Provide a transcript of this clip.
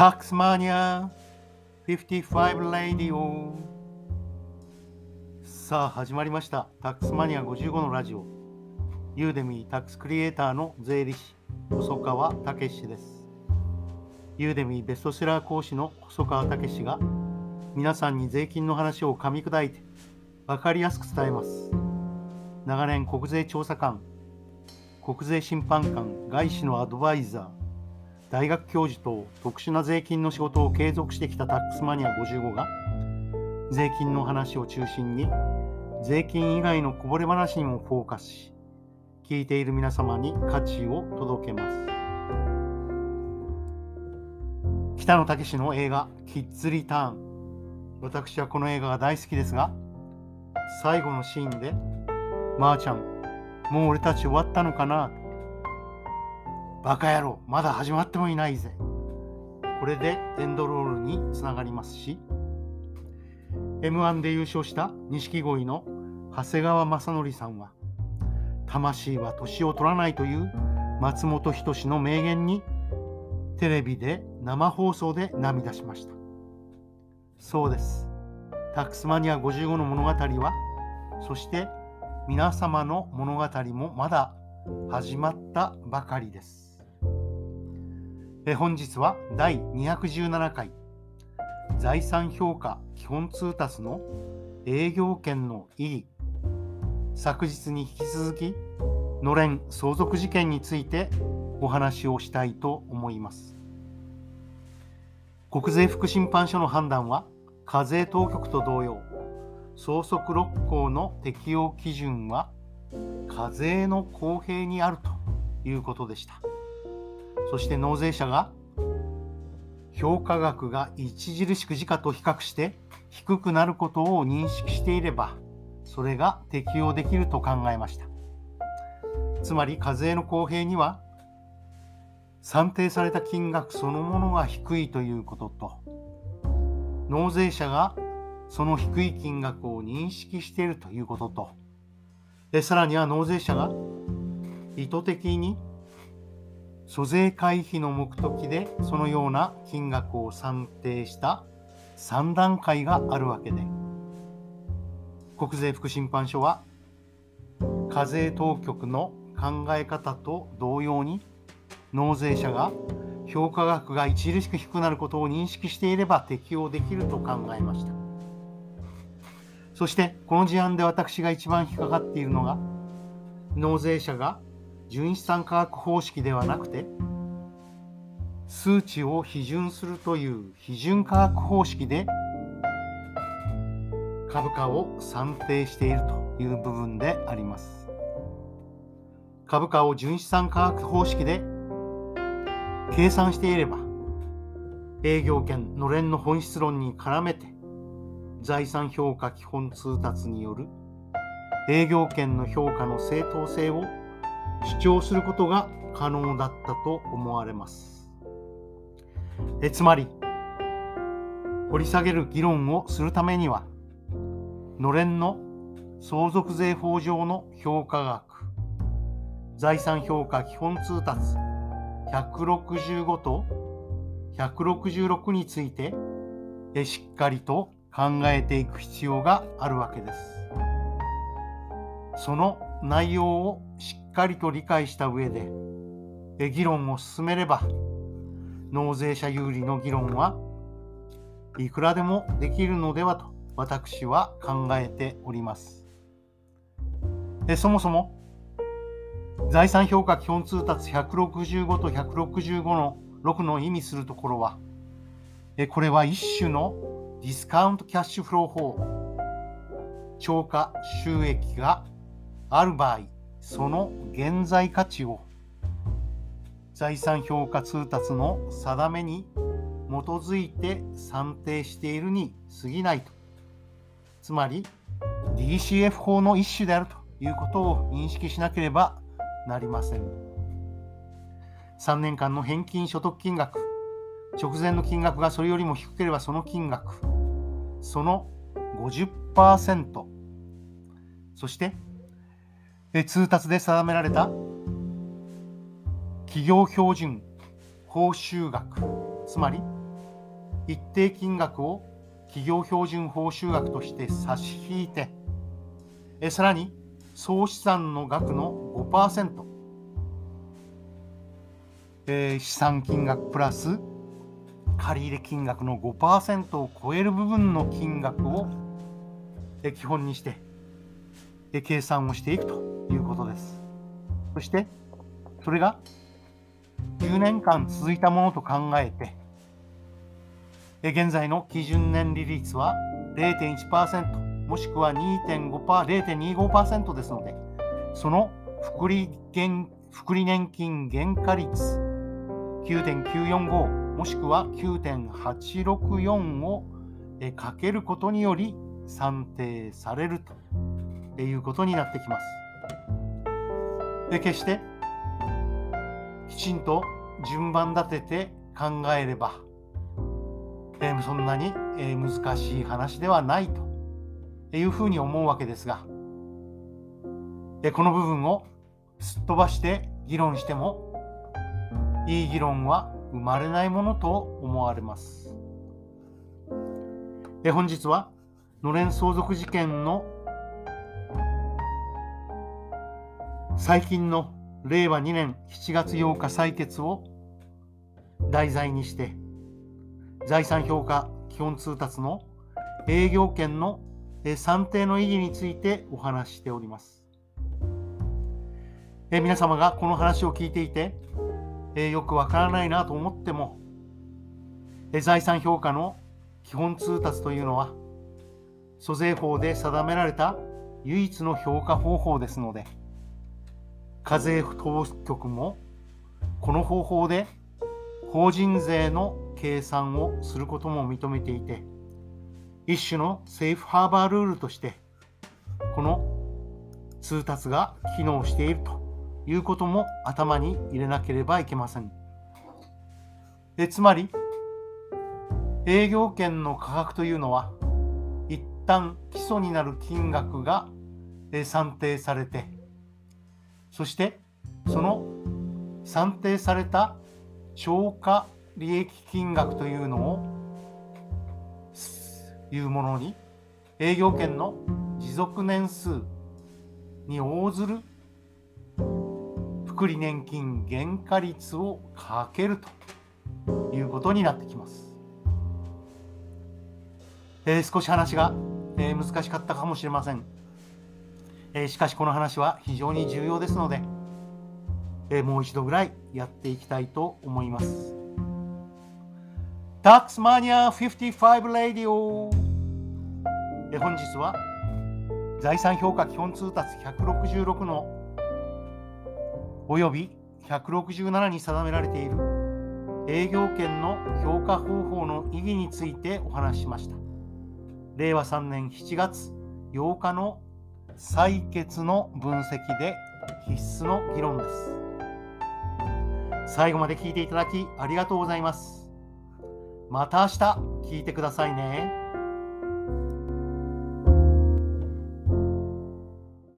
タックスマニア55レディオさあ始まりました。タックスマニア55のラジオ。ユーデミータックスクリエイターの税理士細川武史です。ユーデミーベストセラー講師の細川武史が皆さんに税金の話を噛み砕いて分かりやすく伝えます。長年国税調査官国税審判官外資のアドバイザー大学教授と特殊な税金の仕事を継続してきたタックスマニア55が税金の話を中心に税金以外のこぼれ話にもフォーカスし聞いている皆様に価値を届けます北野武の映画「キッズ・リターン」私はこの映画が大好きですが最後のシーンで「まー、あ、ちゃんもう俺たち終わったのかな?」バカ野郎、まだ始まってもいないぜ。これでエンドロールにつながりますし、M1 で優勝した錦鯉の長谷川雅紀さんは、魂は年を取らないという松本人志の名言に、テレビで生放送で涙しました。そうです。タックスマニア55の物語は、そして皆様の物語もまだ始まったばかりです。え本日は第217回。財産評価基本通達の営業権の意義。昨日に引き続きのれん相続事件についてお話をしたいと思います。国税副審判所の判断は課税当局と同様相続六項の適用基準は課税の公平にあるということでした。そして納税者が評価額が著しく時価と比較して低くなることを認識していればそれが適用できると考えました。つまり課税の公平には算定された金額そのものが低いということと納税者がその低い金額を認識しているということと。でさらには納税者が意図的に租税回避の目的でそのような金額を算定した3段階があるわけで。国税副審判所は課税当局の考え方と同様に納税者が評価額が著しく低くなることを認識していれば適用できると考えました。そしてこの事案で私が一番引っかかっているのが納税者が純資産価格方式ではなくて数値を批准するという批准価格方式で株価を算定しているという部分であります。株価を純資産価格方式で計算していれば営業権のれんの本質論に絡めて財産評価基本通達による営業権の評価の正当性を主張することが可能だったと思われます。えつまり、掘り下げる議論をするためには、のれんの相続税法上の評価額、財産評価基本通達165と166についてしっかりと考えていく必要があるわけです。その内容をしっっかりと理解した上で議論を進めれば納税者有利の議論はいくらでもできるのではと私は考えております。そもそも財産評価基本通達165と165の6の意味するところはこれは一種のディスカウントキャッシュフロー法超過収益がある場合その現在価値を財産評価通達の定めに基づいて算定しているに過ぎないと。つまり DCF 法の一種であるということを認識しなければなりません。3年間の返金所得金額直前の金額がそれよりも低ければその金額その50%そして通達で定められた。企業標準報酬額。つまり一定金額を企業標準報酬額として差し引いてえさらに総資産の額の5%、えー、資産金額プラス借入金額の5%を超える部分の金額をえ基本にしてえ計算をしていくと。いうことです。そしてそれが10年間続いたものと考えて現在の基準年利率は0.1%もしくは2.5%、0.25%ですので、その福利福利年金原価率9.945もしくは9.864をかけることにより算定されるということになってきます。で決してきちんと順番立てて考えれば、えー、そんなに、えー、難しい話ではないというふうに思うわけですが、えこの部分をすっ飛ばして議論してもいい議論は生まれないものと思われます。え本日はのれん相続事件の最近の令和2年7月8日採決を題材にして財産評価基本通達の営業権の算定の意義についてお話ししております。え皆様がこの話を聞いていて、えよくわからないなと思っても、え財産評価の基本通達というのは、租税法で定められた唯一の評価方法ですので、課税当局もこの方法で法人税の計算をすることも認めていて、一種のセーフハーバールールとしてこの通達が機能しているということも頭に入れなければいけません。でつまり営業権の価格というのは一旦基礎になる金額が算定されてそしてその算定された超過利益金額というのをいうものに営業権の持続年数に応ずる福利年金原価率をかけるということになってきます。えー、少し話が、えー、難しかったかもしれません、えー、しかしこの話は非常に重要ですので、えもう一度ぐらいやっていきたいと思います。タックスマニア55レディオえ本日は財産評価基本通達166のおよび167に定められている営業権の評価方法の意義についてお話ししました。令和3年7月8日の採決の分析で必須の議論です。最後まで聞いていただきありがとうございます。また明日聞いてくださいね。